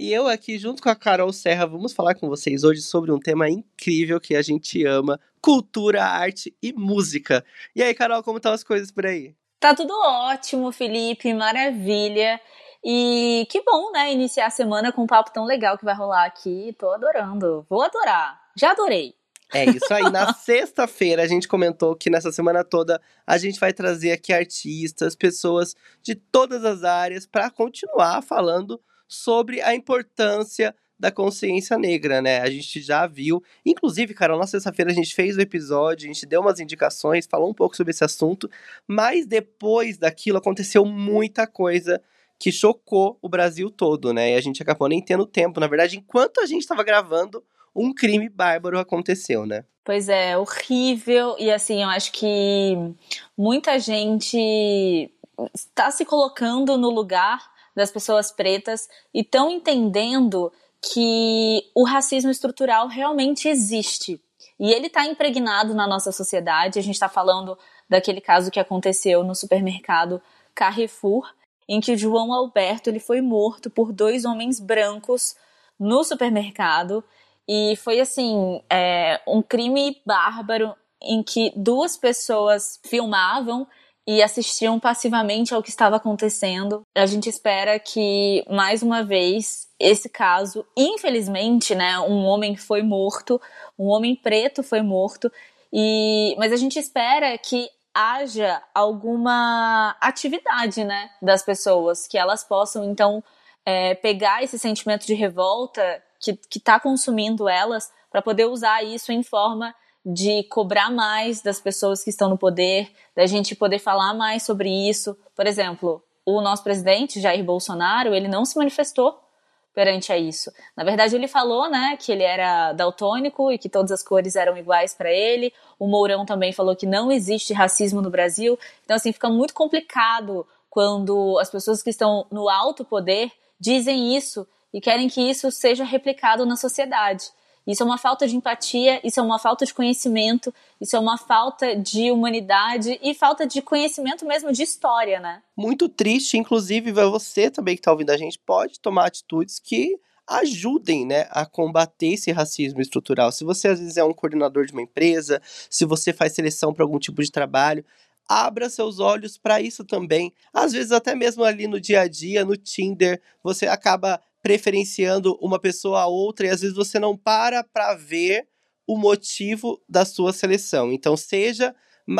e eu aqui, junto com a Carol Serra, vamos falar com vocês hoje sobre um tema incrível que a gente ama: cultura, arte e música. E aí, Carol, como estão as coisas por aí? Tá tudo ótimo, Felipe, maravilha. E que bom, né, iniciar a semana com um papo tão legal que vai rolar aqui. Tô adorando. Vou adorar. Já adorei. É isso aí. Na sexta-feira a gente comentou que nessa semana toda a gente vai trazer aqui artistas, pessoas de todas as áreas para continuar falando sobre a importância da consciência negra, né? A gente já viu, inclusive, Carol, na sexta-feira a gente fez o episódio, a gente deu umas indicações, falou um pouco sobre esse assunto, mas depois daquilo aconteceu muita coisa que chocou o Brasil todo, né? E a gente acabou nem tendo tempo. Na verdade, enquanto a gente estava gravando, um crime bárbaro aconteceu, né? Pois é, horrível. E assim, eu acho que muita gente está se colocando no lugar das pessoas pretas e estão entendendo que o racismo estrutural realmente existe. E ele está impregnado na nossa sociedade. A gente está falando daquele caso que aconteceu no supermercado Carrefour, em que João Alberto ele foi morto por dois homens brancos no supermercado. E foi assim, é, um crime bárbaro em que duas pessoas filmavam e assistiam passivamente ao que estava acontecendo. A gente espera que, mais uma vez, esse caso, infelizmente, né, um homem foi morto, um homem preto foi morto, e mas a gente espera que haja alguma atividade, né, das pessoas, que elas possam então é, pegar esse sentimento de revolta que está consumindo elas para poder usar isso em forma de cobrar mais das pessoas que estão no poder, da gente poder falar mais sobre isso. Por exemplo, o nosso presidente Jair Bolsonaro, ele não se manifestou perante a isso. Na verdade, ele falou, né, que ele era daltônico e que todas as cores eram iguais para ele. O Mourão também falou que não existe racismo no Brasil. Então, assim, fica muito complicado quando as pessoas que estão no alto poder dizem isso e querem que isso seja replicado na sociedade. Isso é uma falta de empatia, isso é uma falta de conhecimento, isso é uma falta de humanidade e falta de conhecimento mesmo de história, né? Muito triste, inclusive você também que está ouvindo a gente pode tomar atitudes que ajudem né, a combater esse racismo estrutural. Se você às vezes é um coordenador de uma empresa, se você faz seleção para algum tipo de trabalho, abra seus olhos para isso também. Às vezes, até mesmo ali no dia a dia, no Tinder, você acaba preferenciando uma pessoa a outra e às vezes você não para para ver o motivo da sua seleção. Então, seja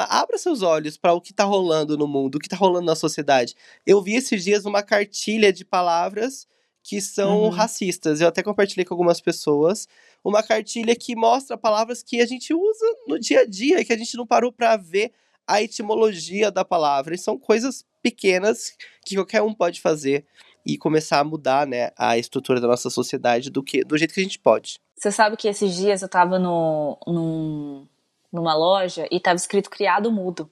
abra seus olhos para o que está rolando no mundo, o que está rolando na sociedade. Eu vi esses dias uma cartilha de palavras que são uhum. racistas. Eu até compartilhei com algumas pessoas uma cartilha que mostra palavras que a gente usa no dia a dia, que a gente não parou para ver a etimologia da palavra. E são coisas pequenas que qualquer um pode fazer e começar a mudar, né, a estrutura da nossa sociedade do que do jeito que a gente pode. Você sabe que esses dias eu tava no, num, numa loja e tava escrito criado mudo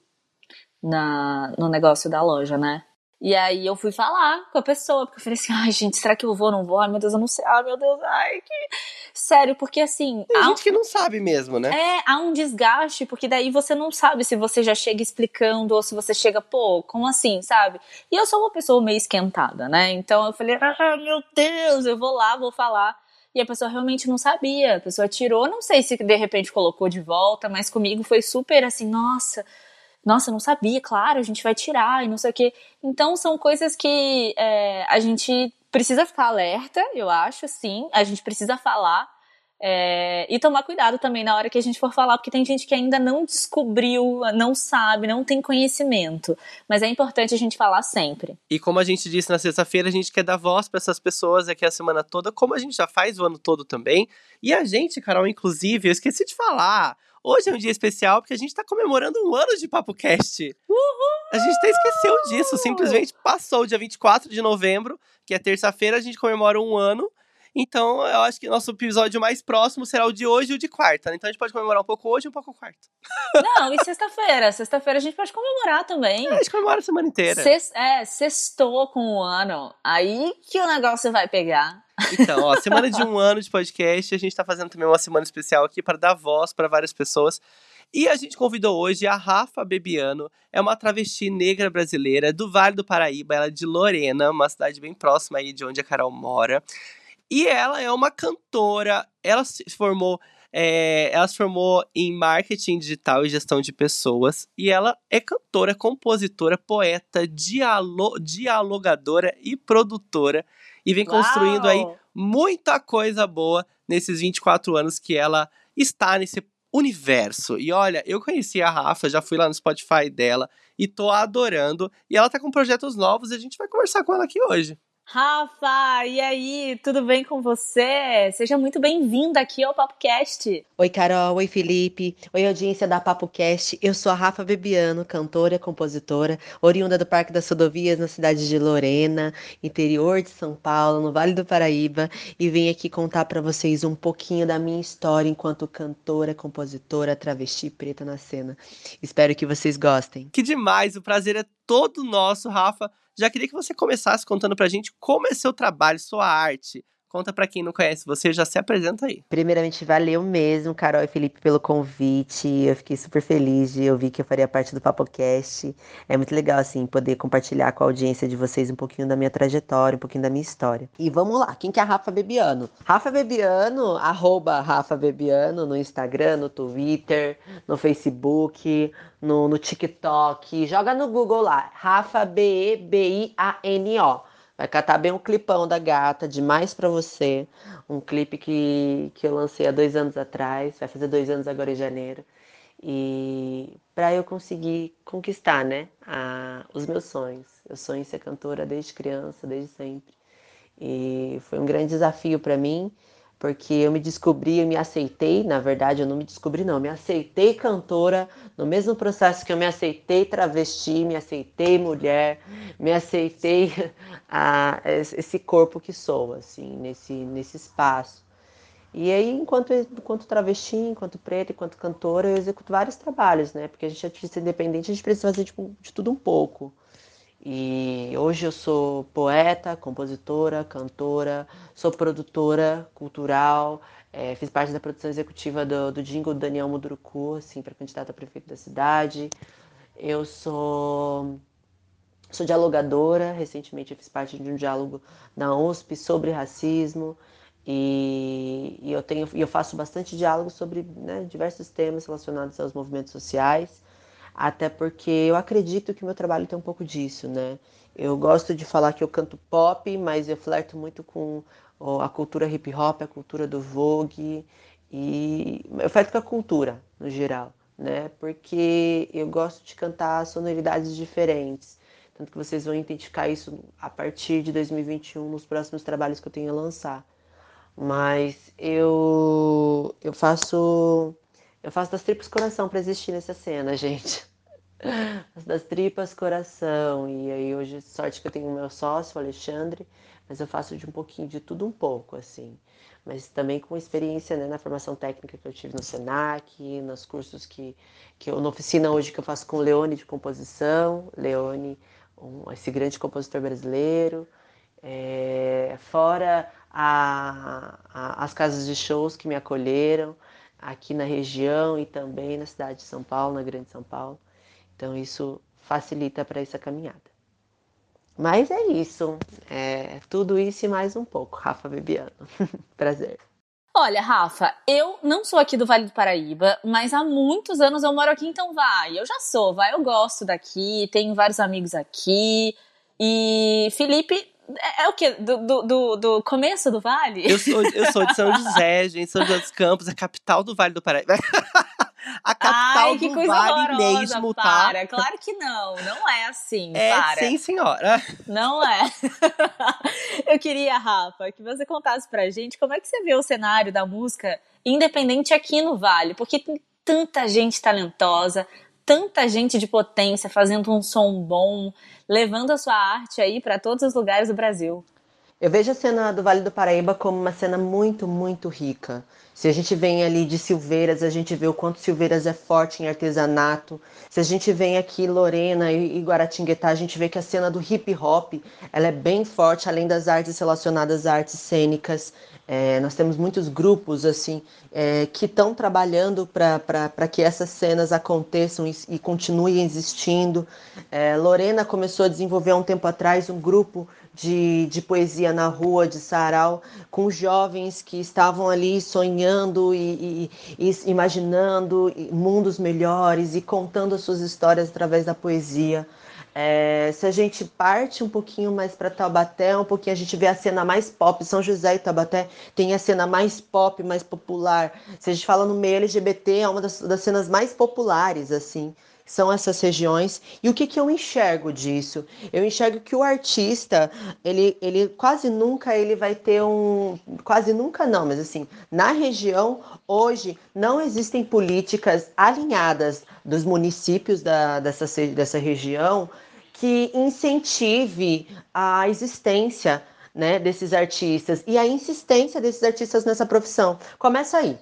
na, no negócio da loja, né? E aí eu fui falar com a pessoa, porque eu falei assim, ai gente, será que eu vou ou não vou? Ai meu Deus, eu não sei. Ai meu Deus, ai que... Sério, porque assim... Tem gente um... que não sabe mesmo, né? É, há um desgaste, porque daí você não sabe se você já chega explicando ou se você chega, pô, como assim, sabe? E eu sou uma pessoa meio esquentada, né? Então eu falei, ah meu Deus, eu vou lá, vou falar. E a pessoa realmente não sabia, a pessoa tirou, não sei se de repente colocou de volta, mas comigo foi super assim, nossa nossa, não sabia, claro, a gente vai tirar e não sei o quê. Então são coisas que é, a gente precisa ficar alerta, eu acho, sim. A gente precisa falar. É, e tomar cuidado também na hora que a gente for falar, porque tem gente que ainda não descobriu, não sabe, não tem conhecimento. Mas é importante a gente falar sempre. E como a gente disse na sexta-feira, a gente quer dar voz para essas pessoas aqui a semana toda, como a gente já faz o ano todo também. E a gente, Carol, inclusive, eu esqueci de falar. Hoje é um dia especial porque a gente está comemorando um ano de Papo Cast. Uhul! A gente até esqueceu disso, simplesmente passou o dia 24 de novembro, que é terça-feira, a gente comemora um ano. Então, eu acho que nosso episódio mais próximo será o de hoje e o de quarta. Né? Então a gente pode comemorar um pouco hoje e um pouco quarta. Não, e sexta-feira. Sexta-feira a gente pode comemorar também. É, a gente comemora a semana inteira. É, sextou com o ano. Aí que o negócio vai pegar. Então, ó, semana de um ano de podcast, a gente tá fazendo também uma semana especial aqui para dar voz para várias pessoas. E a gente convidou hoje a Rafa Bebiano, é uma travesti negra brasileira do Vale do Paraíba, ela é de Lorena, uma cidade bem próxima aí de onde a Carol mora. E ela é uma cantora, ela se formou é, ela se formou em marketing digital e gestão de pessoas. E ela é cantora, compositora, poeta, dialo dialogadora e produtora. E vem Uau! construindo aí muita coisa boa nesses 24 anos que ela está nesse universo. E olha, eu conheci a Rafa, já fui lá no Spotify dela e tô adorando. E ela tá com projetos novos e a gente vai conversar com ela aqui hoje. Rafa, e aí, tudo bem com você? Seja muito bem-vinda aqui ao PapoCast. Oi, Carol, oi, Felipe, oi, audiência da PapoCast. Eu sou a Rafa Bebiano, cantora e compositora, oriunda do Parque das Rodovias, na cidade de Lorena, interior de São Paulo, no Vale do Paraíba, e venho aqui contar para vocês um pouquinho da minha história enquanto cantora, compositora, travesti preta na cena. Espero que vocês gostem. Que demais, o prazer é todo nosso, Rafa. Já queria que você começasse contando pra gente como é seu trabalho, sua arte. Conta para quem não conhece você, já se apresenta aí. Primeiramente, valeu mesmo, Carol e Felipe, pelo convite. Eu fiquei super feliz de ouvir que eu faria parte do PapoCast. É muito legal, assim, poder compartilhar com a audiência de vocês um pouquinho da minha trajetória, um pouquinho da minha história. E vamos lá, quem que é a Rafa Bebiano? Rafa Bebiano, arroba Rafa Bebiano no Instagram, no Twitter, no Facebook, no, no TikTok. Joga no Google lá, Rafa B-E-B-I-A-N-O. Vai catar bem um clipão da gata, demais para você. Um clipe que, que eu lancei há dois anos atrás, vai fazer dois anos agora em janeiro. E para eu conseguir conquistar, né, a, os meus sonhos. Eu sonho em ser cantora desde criança, desde sempre. E foi um grande desafio para mim porque eu me descobri, eu me aceitei, na verdade eu não me descobri não, me aceitei cantora no mesmo processo que eu me aceitei travesti, me aceitei mulher, me aceitei a, esse corpo que sou, assim, nesse, nesse espaço. E aí, enquanto, enquanto travesti, enquanto preta, enquanto cantora, eu executo vários trabalhos, né? Porque a gente é artista independente, a gente precisa fazer tipo, de tudo um pouco. E hoje eu sou poeta, compositora, cantora, sou produtora cultural, é, fiz parte da produção executiva do, do jingle Daniel Muduruku, assim, para candidato a prefeito da cidade. Eu sou, sou dialogadora, recentemente fiz parte de um diálogo na USP sobre racismo. E, e eu, tenho, eu faço bastante diálogo sobre né, diversos temas relacionados aos movimentos sociais até porque eu acredito que o meu trabalho tem um pouco disso, né? Eu gosto de falar que eu canto pop, mas eu flerto muito com a cultura hip hop, a cultura do Vogue, e eu flerto com a cultura no geral, né? Porque eu gosto de cantar sonoridades diferentes. Tanto que vocês vão identificar isso a partir de 2021 nos próximos trabalhos que eu tenho a lançar. Mas eu eu faço eu faço das tripas coração para existir nessa cena, gente. Das tripas coração. E aí hoje, sorte que eu tenho meu sócio, o Alexandre, mas eu faço de um pouquinho de tudo um pouco, assim. Mas também com experiência né, na formação técnica que eu tive no Senac, nos cursos que, que eu, na oficina hoje que eu faço com o Leone de composição, Leone, um, esse grande compositor brasileiro. É, fora a, a, as casas de shows que me acolheram, aqui na região e também na cidade de São Paulo, na Grande São Paulo. Então isso facilita para essa caminhada. Mas é isso, é tudo isso e mais um pouco. Rafa Bebiano, prazer. Olha, Rafa, eu não sou aqui do Vale do Paraíba, mas há muitos anos eu moro aqui, então vai. Eu já sou, vai, eu gosto daqui, tenho vários amigos aqui. E Felipe é, é, o quê? Do, do, do, do, começo do vale? Eu sou, eu sou de São José, gente. São José dos Campos, a capital do Vale do Paraíba. a capital Ai, que do coisa Vale mesmo, tá? para. Claro que não, não é assim, É, para. sim, senhora. Não é. Eu queria, Rafa, que você contasse pra gente como é que você vê o cenário da música independente aqui no Vale, porque tem tanta gente talentosa, tanta gente de potência fazendo um som bom, levando a sua arte aí para todos os lugares do Brasil. Eu vejo a cena do Vale do Paraíba como uma cena muito, muito rica. Se a gente vem ali de Silveiras, a gente vê o quanto Silveiras é forte em artesanato. Se a gente vem aqui Lorena e Guaratinguetá, a gente vê que a cena do hip hop ela é bem forte, além das artes relacionadas a artes cênicas. É, nós temos muitos grupos assim é, que estão trabalhando para que essas cenas aconteçam e, e continuem existindo. É, Lorena começou a desenvolver há um tempo atrás um grupo de, de poesia na rua, de sarau, com jovens que estavam ali sonhando e, e, e imaginando mundos melhores e contando as suas histórias através da poesia. É, se a gente parte um pouquinho mais para Taubaté, um pouquinho a gente vê a cena mais pop. São José e Taubaté tem a cena mais pop, mais popular. Se a gente fala no meio LGBT, é uma das, das cenas mais populares, assim são essas regiões. E o que, que eu enxergo disso? Eu enxergo que o artista, ele, ele quase nunca ele vai ter um. Quase nunca não, mas assim, na região, hoje, não existem políticas alinhadas dos municípios da, dessa, dessa região que incentive a existência né, desses artistas e a insistência desses artistas nessa profissão. Começa aí.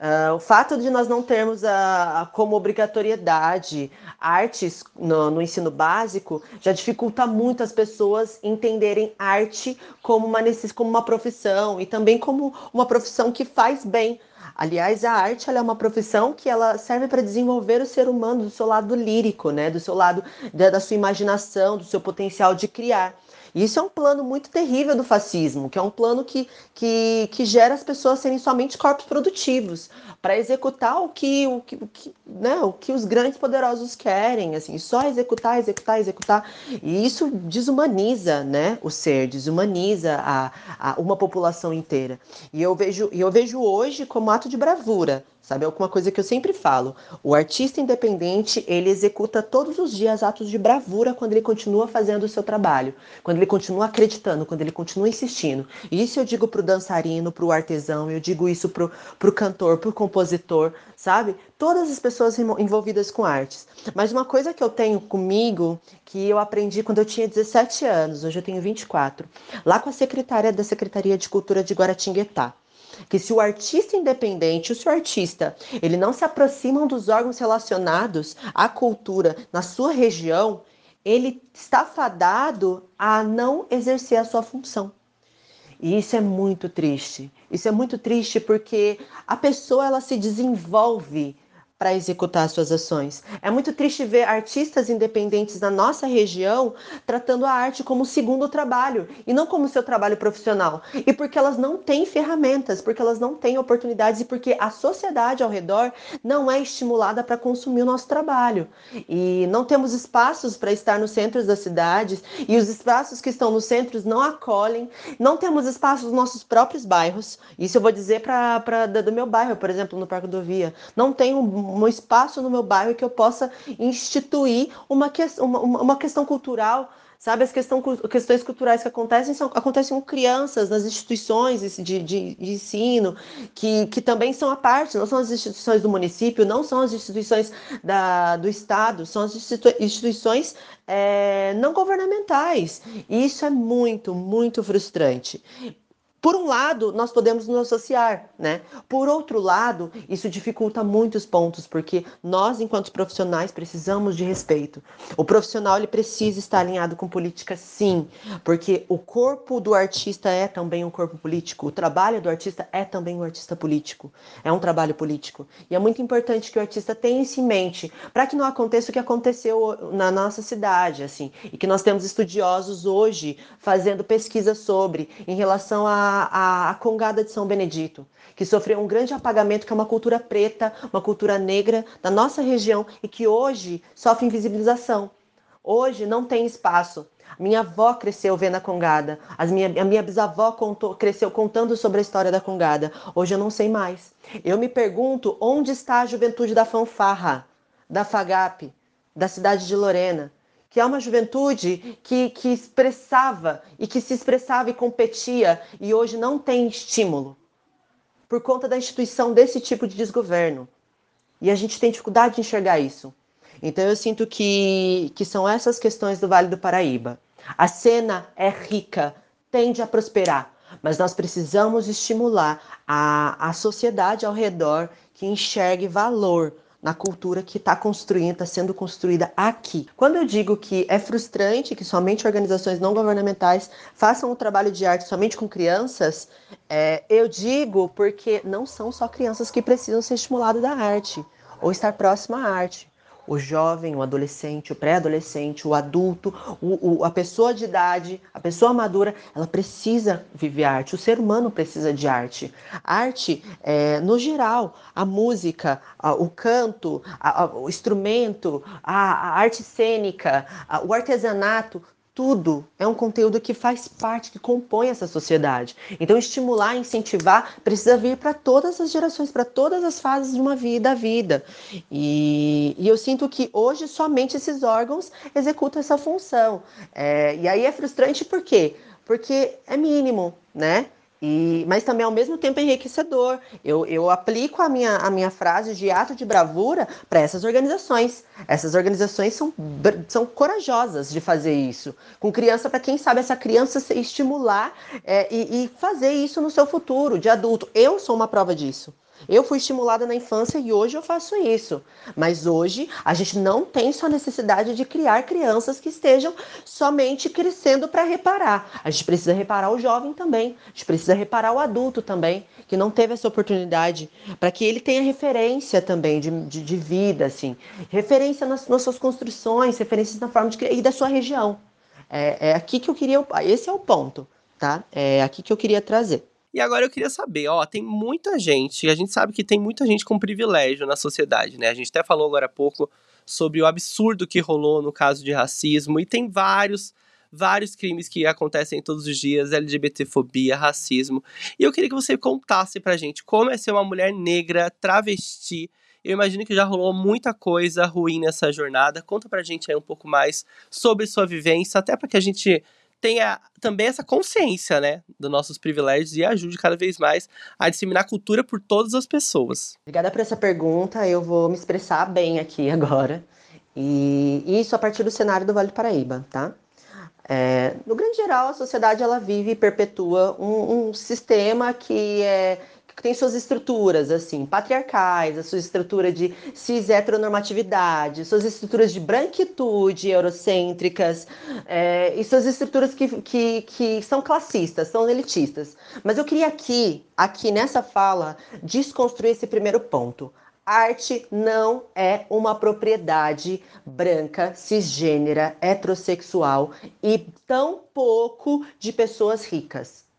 Uh, o fato de nós não termos a, a como obrigatoriedade artes no, no, ensino básico já dificulta muito as pessoas entenderem arte como uma, como uma profissão e também como uma profissão que faz bem. Aliás, a arte é uma profissão que ela serve para desenvolver o ser humano do seu lado lírico, né? do seu lado da, da sua imaginação, do seu potencial de criar. Isso é um plano muito terrível do fascismo, que é um plano que, que, que gera as pessoas serem somente corpos produtivos para executar o que, o, que, o, que, né, o que os grandes poderosos querem, assim, só executar, executar, executar. E isso desumaniza né, o ser, desumaniza a, a uma população inteira. E eu vejo, eu vejo hoje como ato de bravura Sabe, é uma coisa que eu sempre falo. O artista independente, ele executa todos os dias atos de bravura quando ele continua fazendo o seu trabalho, quando ele continua acreditando, quando ele continua insistindo. Isso eu digo pro dançarino, pro artesão, eu digo isso pro, pro cantor, pro compositor, sabe? Todas as pessoas envolvidas com artes. Mas uma coisa que eu tenho comigo, que eu aprendi quando eu tinha 17 anos, hoje eu tenho 24, lá com a secretária da Secretaria de Cultura de Guaratinguetá que se o artista independente, o artista, ele não se aproxima dos órgãos relacionados à cultura na sua região, ele está fadado a não exercer a sua função. E isso é muito triste. Isso é muito triste porque a pessoa ela se desenvolve para executar suas ações. É muito triste ver artistas independentes na nossa região tratando a arte como segundo trabalho e não como seu trabalho profissional. E porque elas não têm ferramentas, porque elas não têm oportunidades e porque a sociedade ao redor não é estimulada para consumir o nosso trabalho. E não temos espaços para estar nos centros das cidades e os espaços que estão nos centros não acolhem. Não temos espaços nos nossos próprios bairros. Isso eu vou dizer para do meu bairro, por exemplo, no Parque do Via. Não tem um espaço no meu bairro que eu possa instituir uma, que, uma, uma questão cultural sabe? As questão, questões culturais que acontecem são, acontecem com crianças nas instituições de, de, de, ensino, que, que também são a parte, não são as instituições do município, não são as instituições da, do Estado, são as instituições é, não governamentais. E isso é muito, muito frustrante. Por um lado, nós podemos nos associar, né? Por outro lado, isso dificulta muitos pontos, porque nós, enquanto profissionais, precisamos de respeito. O profissional ele precisa estar alinhado com política, sim, porque o corpo do artista é também um corpo político, o trabalho do artista é também um artista político, é um trabalho político. E é muito importante que o artista tenha isso em mente, para que não aconteça o que aconteceu na nossa cidade, assim, e que nós temos estudiosos hoje fazendo pesquisa sobre, em relação a a, a, Congada de São Benedito, que sofreu um grande apagamento, que é uma cultura preta, uma cultura negra da nossa região e que hoje sofre invisibilização. Hoje não tem espaço. Minha avó cresceu vendo a Congada. As minha, a minha bisavó contou, cresceu contando sobre a história da Congada. Hoje eu não sei mais. Eu me pergunto onde está a juventude da fanfarra, da FAGAP, da cidade de Lorena, que é uma juventude que, que expressava e que se expressava e competia e hoje não tem estímulo por conta da instituição desse tipo de desgoverno. E a gente tem dificuldade de enxergar isso. Então eu sinto que, que são essas questões do Vale do Paraíba. A cena é rica, tende a prosperar. Mas nós precisamos estimular a, a sociedade ao redor que enxergue valor na cultura que está construindo, está sendo construída aqui. Quando eu digo que é frustrante que somente organizações não governamentais façam um trabalho de arte somente com crianças, é, eu digo porque não são só crianças que precisam ser estimuladas da arte ou estar próxima à arte o jovem, o adolescente, o pré-adolescente, o adulto, o, o, a pessoa de idade, a pessoa madura, ela precisa viver arte. O ser humano precisa de arte. Arte, é, no geral, a música, a, o canto, a, o instrumento, a, arte cênica, o artesanato, tudo é um conteúdo que faz parte, que compõe essa sociedade. Então, estimular, incentivar, precisa vir para todas as gerações, para todas as fases de uma vida, da vida. E, e, eu sinto que hoje somente esses órgãos executam essa função. É, e aí é frustrante por quê? Porque é mínimo, né? E, mas também ao mesmo tempo enriquecedor. Eu, eu aplico a minha, a minha frase de ato de bravura para essas organizações. Essas organizações são, são corajosas de fazer isso. Com criança, para quem sabe essa criança se estimular é, e, e fazer isso no seu futuro, de adulto. Eu sou uma prova disso. Eu fui estimulada na infância e hoje eu faço isso. Mas hoje a gente não tem só necessidade de criar crianças que estejam somente crescendo para reparar. A gente precisa reparar o jovem também. A gente precisa reparar o adulto também, que não teve essa oportunidade, para que ele tenha referência também de, de, de vida, assim. Referência nas, nas, suas construções, referências na forma de criar e da sua região. É, é aqui que eu queria. Esse é o ponto, tá? É aqui que eu queria trazer. E agora eu queria saber, ó, tem muita gente, a gente sabe que tem muita gente com privilégio na sociedade, né? A gente até falou agora há pouco sobre o absurdo que rolou no caso de racismo, e tem vários, vários crimes que acontecem todos os dias, LGBTfobia, racismo. E eu queria que você contasse pra gente como é ser uma mulher negra, travesti. Eu imagino que já rolou muita coisa ruim nessa jornada. Conta pra gente aí um pouco mais sobre sua vivência, até para que a gente tenha também essa consciência, né, dos nossos privilégios e ajude cada vez mais a disseminar cultura por todas as pessoas. Obrigada por essa pergunta. Eu vou me expressar bem aqui agora. E isso a partir do cenário do Vale do Paraíba, tá? É, no grande geral, a sociedade ela vive e perpetua um, um sistema que é tem suas estruturas, assim, patriarcais, a sua estrutura de cis heteronormatividade, suas estruturas de branquitude eurocêntricas, é, e suas estruturas que, que, que são classistas, são elitistas. Mas eu queria aqui, aqui nessa fala, desconstruir esse primeiro ponto. Arte não é uma propriedade branca, cisgênera, heterossexual e tão pouco de pessoas ricas.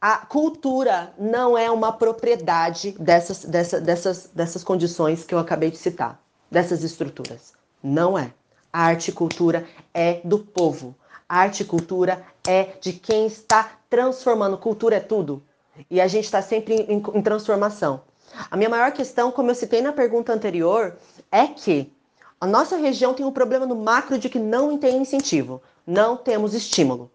A cultura não é uma propriedade dessas, dessa, dessas, dessas condições que eu acabei de citar, dessas estruturas. Não é. A arte e cultura é do povo. A arte e cultura é de quem está transformando. Cultura é tudo. E a gente está sempre em, em transformação. A minha maior questão, como eu citei na pergunta anterior, é que a nossa região tem um problema no macro de que não tem incentivo, não temos estímulo.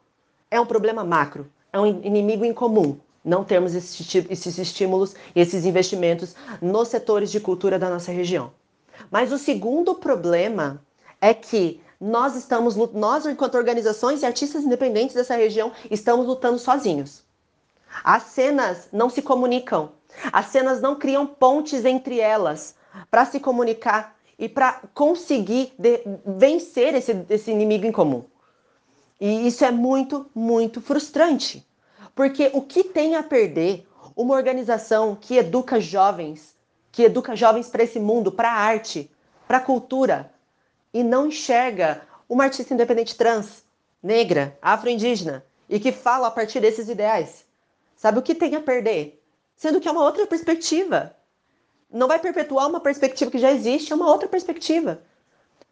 É um problema macro é um inimigo em comum não termos esses estímulos e esses investimentos nos setores de cultura da nossa região. Mas o segundo problema é que nós estamos, nós enquanto organizações e artistas independentes dessa região, estamos lutando sozinhos. As cenas não se comunicam, as cenas não criam pontes entre elas para se comunicar e para conseguir vencer esse, esse inimigo em comum. E isso é muito, muito frustrante. Porque o que tem a perder uma organização que educa jovens, que educa jovens para esse mundo, para a arte, para a cultura, e não enxerga uma artista independente trans, negra, afro-indígena, e que fala a partir desses ideais? Sabe o que tem a perder? Sendo que é uma outra perspectiva. Não vai perpetuar uma perspectiva que já existe, é uma outra perspectiva.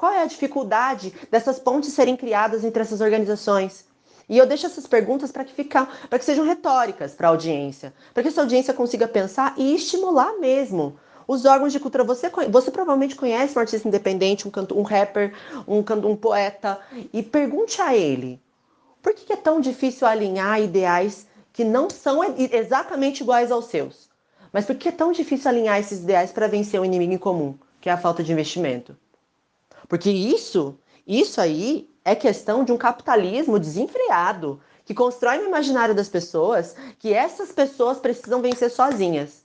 Qual é a dificuldade dessas pontes serem criadas entre essas organizações? E eu deixo essas perguntas para que ficar, para que sejam retóricas para a audiência, para que essa audiência consiga pensar e estimular mesmo os órgãos de cultura. Você, você provavelmente conhece um artista independente, um, canto, um rapper, um, um poeta, e pergunte a ele por que é tão difícil alinhar ideais que não são exatamente iguais aos seus? Mas por que é tão difícil alinhar esses ideais para vencer um inimigo em comum, que é a falta de investimento? Porque isso, isso aí é questão de um capitalismo desenfreado que constrói no imaginário das pessoas que essas pessoas precisam vencer sozinhas.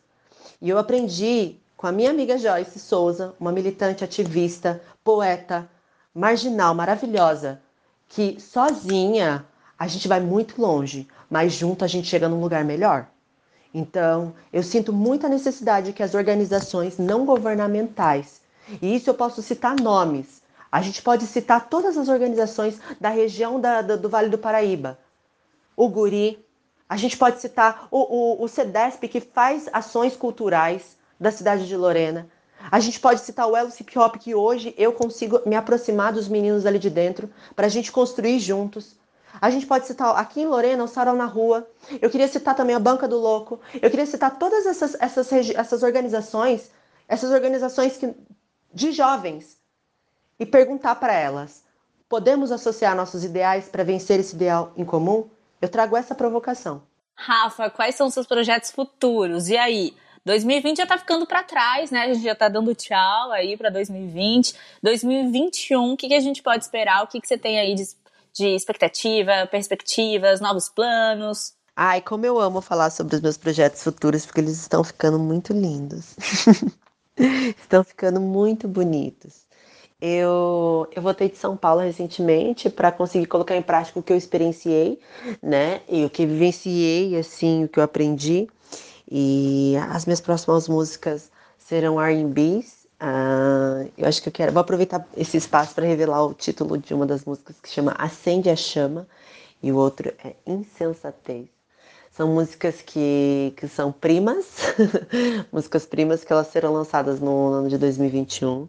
E eu aprendi com a minha amiga Joyce Souza, uma militante ativista, poeta, marginal, maravilhosa, que sozinha a gente vai muito longe, mas junto a gente chega num lugar melhor. Então, eu sinto muita necessidade que as organizações não governamentais, e isso eu posso citar nomes, a gente pode citar todas as organizações da região da, da, do Vale do Paraíba, o Guri, a gente pode citar o, o, o CEDESP, que faz ações culturais da cidade de Lorena. A gente pode citar o Elo Hip Hop, que hoje eu consigo me aproximar dos meninos ali de dentro, para a gente construir juntos. A gente pode citar aqui em Lorena o Sarau na Rua. Eu queria citar também a Banca do Louco. Eu queria citar todas essas, essas, essas organizações, essas organizações que, de jovens, e perguntar para elas: podemos associar nossos ideais para vencer esse ideal em comum? Eu trago essa provocação. Rafa, quais são os seus projetos futuros? E aí? 2020 já tá ficando para trás, né? A gente já tá dando tchau aí para 2020. 2021, o que, que a gente pode esperar? O que, que você tem aí de, de expectativa, perspectivas, novos planos? Ai, como eu amo falar sobre os meus projetos futuros, porque eles estão ficando muito lindos. estão ficando muito bonitos. Eu, eu voltei de São Paulo recentemente para conseguir colocar em prática o que eu experienciei, né? E o que vivenciei, assim, o que eu aprendi. E as minhas próximas músicas serão R&Bs. Uh, ah, eu acho que eu quero. Vou aproveitar esse espaço para revelar o título de uma das músicas que chama Acende a Chama e o outro é Insensatez. São músicas que, que são primas, músicas primas que elas serão lançadas no ano de 2021.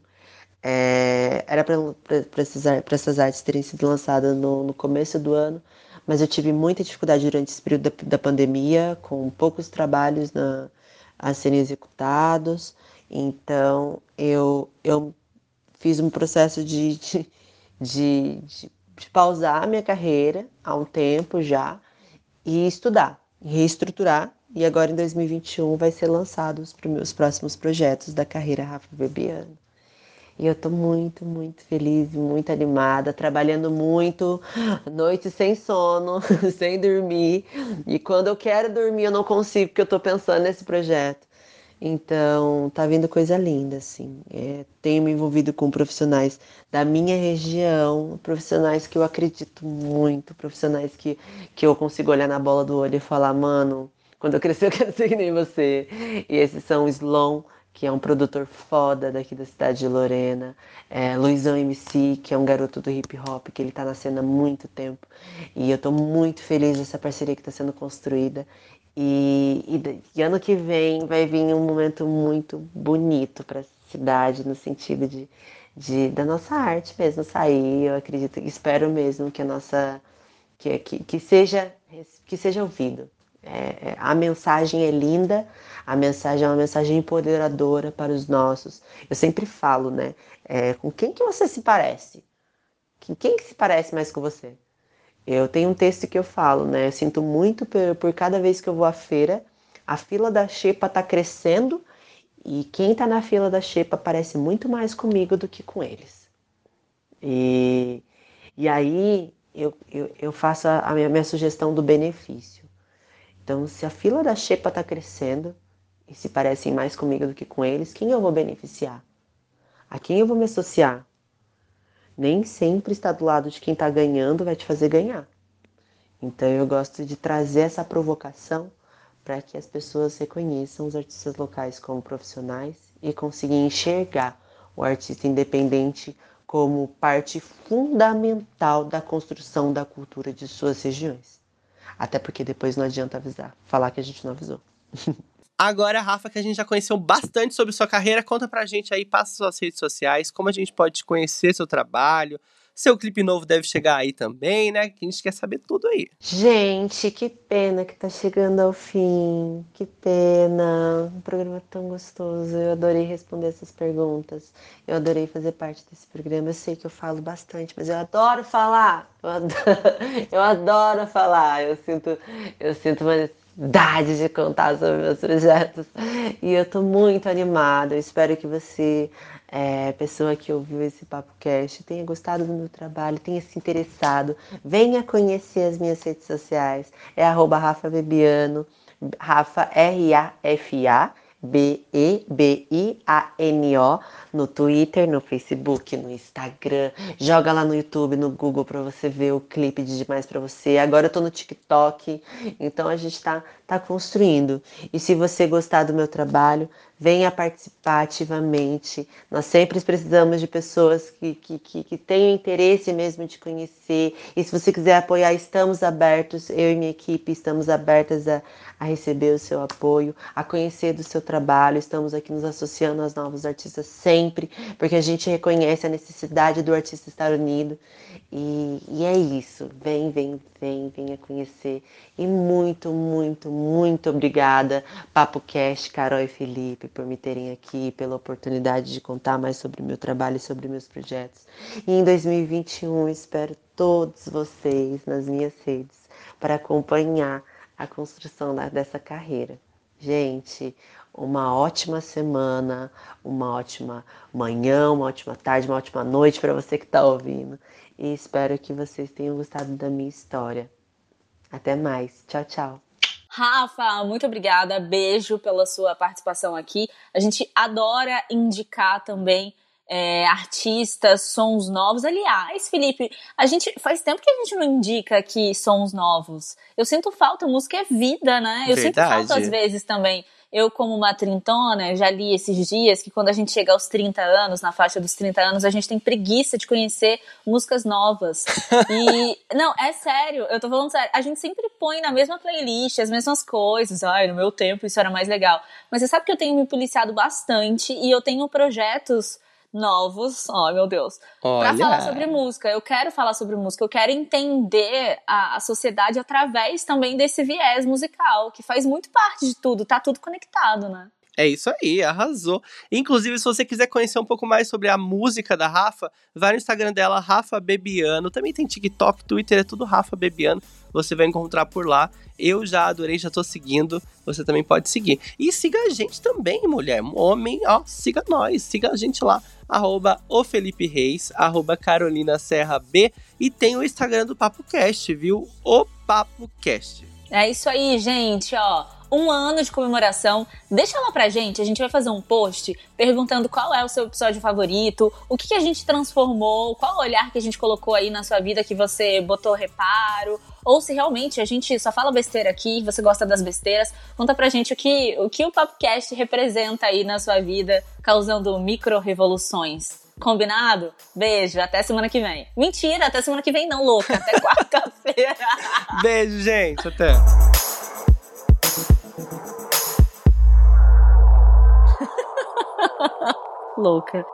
É, era para essas artes terem sido lançadas no, no, começo do ano, mas eu tive muita dificuldade durante esse período da, da pandemia, com poucos trabalhos na, a serem executados. Então eu, eu fiz um processo de, de, de, de, pausar a minha carreira há um tempo já e estudar, reestruturar. E agora em 2021 vai ser lançado os, os próximos projetos da carreira Rafa Bebiano. E eu tô muito, muito feliz, muito animada, trabalhando muito, noite sem sono, sem dormir. E quando eu quero dormir, eu não consigo, porque eu tô pensando nesse projeto. Então, tá vindo coisa linda, assim. É, tenho me envolvido com profissionais da minha região, profissionais que eu acredito muito, profissionais que, que eu consigo olhar na bola do olho e falar, mano, quando eu crescer eu quero ser que nem você. E esses são o Sloan que é um produtor foda daqui da cidade de Lorena, é, Luizão MC, que é um garoto do hip hop, que ele tá na cena há muito tempo, e eu tô muito feliz dessa parceria que está sendo construída, e, e, e, ano que vem vai vir um momento muito bonito para a cidade, no sentido de, de, da nossa arte mesmo sair, eu acredito, espero mesmo que a nossa, que, que, que seja, que seja ouvido, é, é, a mensagem é linda, a mensagem é uma mensagem empoderadora para os nossos. Eu sempre falo, né? É, com quem que você se parece? Quem, quem que se parece mais com você? Eu tenho um texto que eu falo, né? Eu sinto muito por, por cada vez que eu vou à feira, a fila da xepa está crescendo e quem está na fila da xepa parece muito mais comigo do que com eles. E, e aí eu, eu, eu faço a, a minha, minha sugestão do benefício. Então, se a fila da xepa está crescendo e se parecem mais comigo do que com eles, quem eu vou beneficiar? A quem eu vou me associar? Nem sempre estar do lado de quem está ganhando vai te fazer ganhar. Então, eu gosto de trazer essa provocação para que as pessoas reconheçam os artistas locais como profissionais e consigam enxergar o artista independente como parte fundamental da construção da cultura de suas regiões. Até porque depois não adianta avisar, falar que a gente não avisou. Agora, Rafa, que a gente já conheceu bastante sobre sua carreira, conta pra gente aí, passa suas redes sociais, como a gente pode conhecer seu trabalho, seu clipe novo deve chegar aí também, né? Que a gente quer saber tudo aí. Gente, que pena que tá chegando ao fim. Que pena. Um programa tão gostoso. Eu adorei responder essas perguntas. Eu adorei fazer parte desse programa. Eu sei que eu falo bastante, mas eu adoro falar. Eu adoro, eu adoro falar. Eu sinto, eu sinto uma necessidade de contar sobre meus projetos. E eu tô muito animada. Eu espero que você é, pessoa que ouviu esse Papo Cast tenha gostado do meu trabalho, tenha se interessado, venha conhecer as minhas redes sociais. É arroba Rafa Bebiano, Rafa R-A-F-A. B-E-B-I-A-N-O no Twitter, no Facebook, no Instagram. Joga lá no YouTube, no Google para você ver o clipe de Demais para você. Agora eu tô no TikTok, então a gente tá, tá construindo. E se você gostar do meu trabalho, venha participar ativamente. Nós sempre precisamos de pessoas que, que, que, que tenham interesse mesmo de conhecer. E se você quiser apoiar, estamos abertos, eu e minha equipe estamos abertas a, a receber o seu apoio, a conhecer do seu trabalho. Estamos aqui nos associando aos novos artistas sempre, porque a gente reconhece a necessidade do artista estar unido. E, e é isso. Vem, vem, vem, venha conhecer. E muito, muito, muito obrigada, Papo Cast, Carol e Felipe, por me terem aqui, pela oportunidade de contar mais sobre o meu trabalho e sobre meus projetos. E em 2021 espero todos vocês nas minhas redes para acompanhar a construção dessa carreira. Gente, uma ótima semana, uma ótima manhã, uma ótima tarde, uma ótima noite para você que está ouvindo. E espero que vocês tenham gostado da minha história. Até mais. Tchau, tchau. Rafa, muito obrigada. Beijo pela sua participação aqui. A gente adora indicar também é, artistas, sons novos. Aliás, Felipe, a gente faz tempo que a gente não indica aqui sons novos. Eu sinto falta, música é vida, né? Eu Verdade. sinto falta às vezes também eu, como uma trintona, já li esses dias que quando a gente chega aos 30 anos, na faixa dos 30 anos, a gente tem preguiça de conhecer músicas novas. E, não, é sério, eu tô falando sério. A gente sempre põe na mesma playlist as mesmas coisas. Ai, no meu tempo isso era mais legal. Mas você sabe que eu tenho me policiado bastante e eu tenho projetos novos, oh meu Deus, para falar sobre música. Eu quero falar sobre música, eu quero entender a, a, sociedade através também desse viés musical, que faz muito parte de tudo, tá tudo conectado, né? É isso aí, arrasou. Inclusive, se você quiser conhecer um pouco mais sobre a música da Rafa, vai no Instagram dela, Rafa Bebiano. Também tem TikTok, Twitter, é tudo Rafa Bebiano. Você vai encontrar por lá. Eu já adorei, já tô seguindo. Você também pode seguir. E siga a gente também, mulher. Homem, ó, siga nós. Siga a gente lá. Arroba o Felipe Reis, arroba Carolina Serra B. E tem o Instagram do Papo Cast, viu? O Papo Cast. É isso aí, gente, ó um ano de comemoração. Deixa lá pra gente, a gente vai fazer um post perguntando qual é o seu episódio favorito, o que, que a gente transformou, qual olhar que a gente colocou aí na sua vida que você botou reparo, ou se realmente a gente só fala besteira aqui, você gosta das besteiras. Conta pra gente o que o, que o Papcast representa aí na sua vida, causando micro-revoluções. Combinado? Beijo, até semana que vem. Mentira, até semana que vem não, louca. Até quarta-feira. Beijo, gente. Até. Louca.